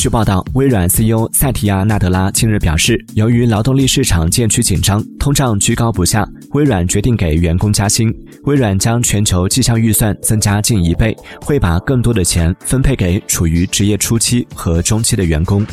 据报道微软 ceo 塞提亚纳德拉近日表示由于劳动力市场渐趋紧张通胀居高不下微软决定给员工加薪。微软将全球绩效预算增加近一倍会把更多的钱分配给处于职业初期和中期的员工。